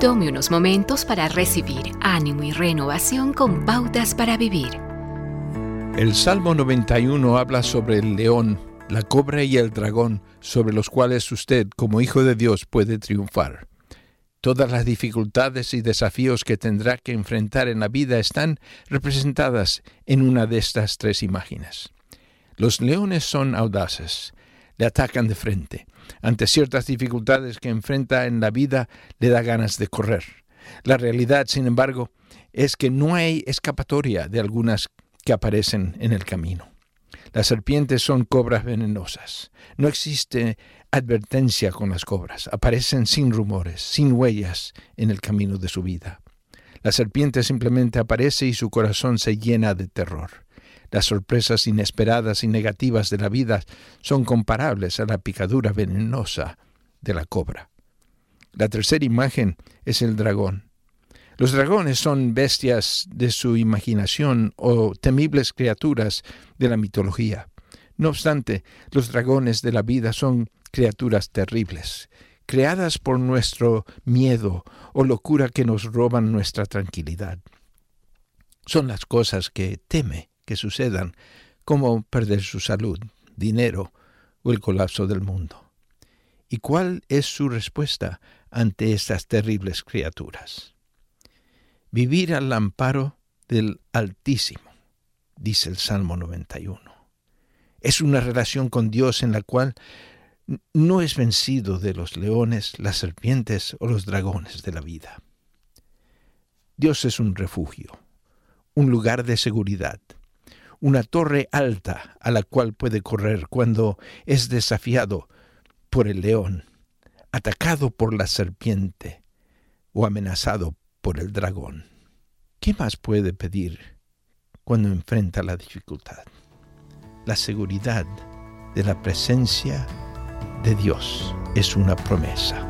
Tome unos momentos para recibir ánimo y renovación con pautas para vivir. El Salmo 91 habla sobre el león, la cobra y el dragón, sobre los cuales usted, como hijo de Dios, puede triunfar. Todas las dificultades y desafíos que tendrá que enfrentar en la vida están representadas en una de estas tres imágenes. Los leones son audaces, le atacan de frente. Ante ciertas dificultades que enfrenta en la vida, le da ganas de correr. La realidad, sin embargo, es que no hay escapatoria de algunas que aparecen en el camino. Las serpientes son cobras venenosas. No existe advertencia con las cobras. Aparecen sin rumores, sin huellas en el camino de su vida. La serpiente simplemente aparece y su corazón se llena de terror. Las sorpresas inesperadas y negativas de la vida son comparables a la picadura venenosa de la cobra. La tercera imagen es el dragón. Los dragones son bestias de su imaginación o temibles criaturas de la mitología. No obstante, los dragones de la vida son criaturas terribles, creadas por nuestro miedo o locura que nos roban nuestra tranquilidad. Son las cosas que teme que sucedan, como perder su salud, dinero o el colapso del mundo. ¿Y cuál es su respuesta ante estas terribles criaturas? Vivir al amparo del Altísimo, dice el Salmo 91. Es una relación con Dios en la cual no es vencido de los leones, las serpientes o los dragones de la vida. Dios es un refugio, un lugar de seguridad, una torre alta a la cual puede correr cuando es desafiado por el león, atacado por la serpiente o amenazado por el dragón. ¿Qué más puede pedir cuando enfrenta la dificultad? La seguridad de la presencia de Dios es una promesa.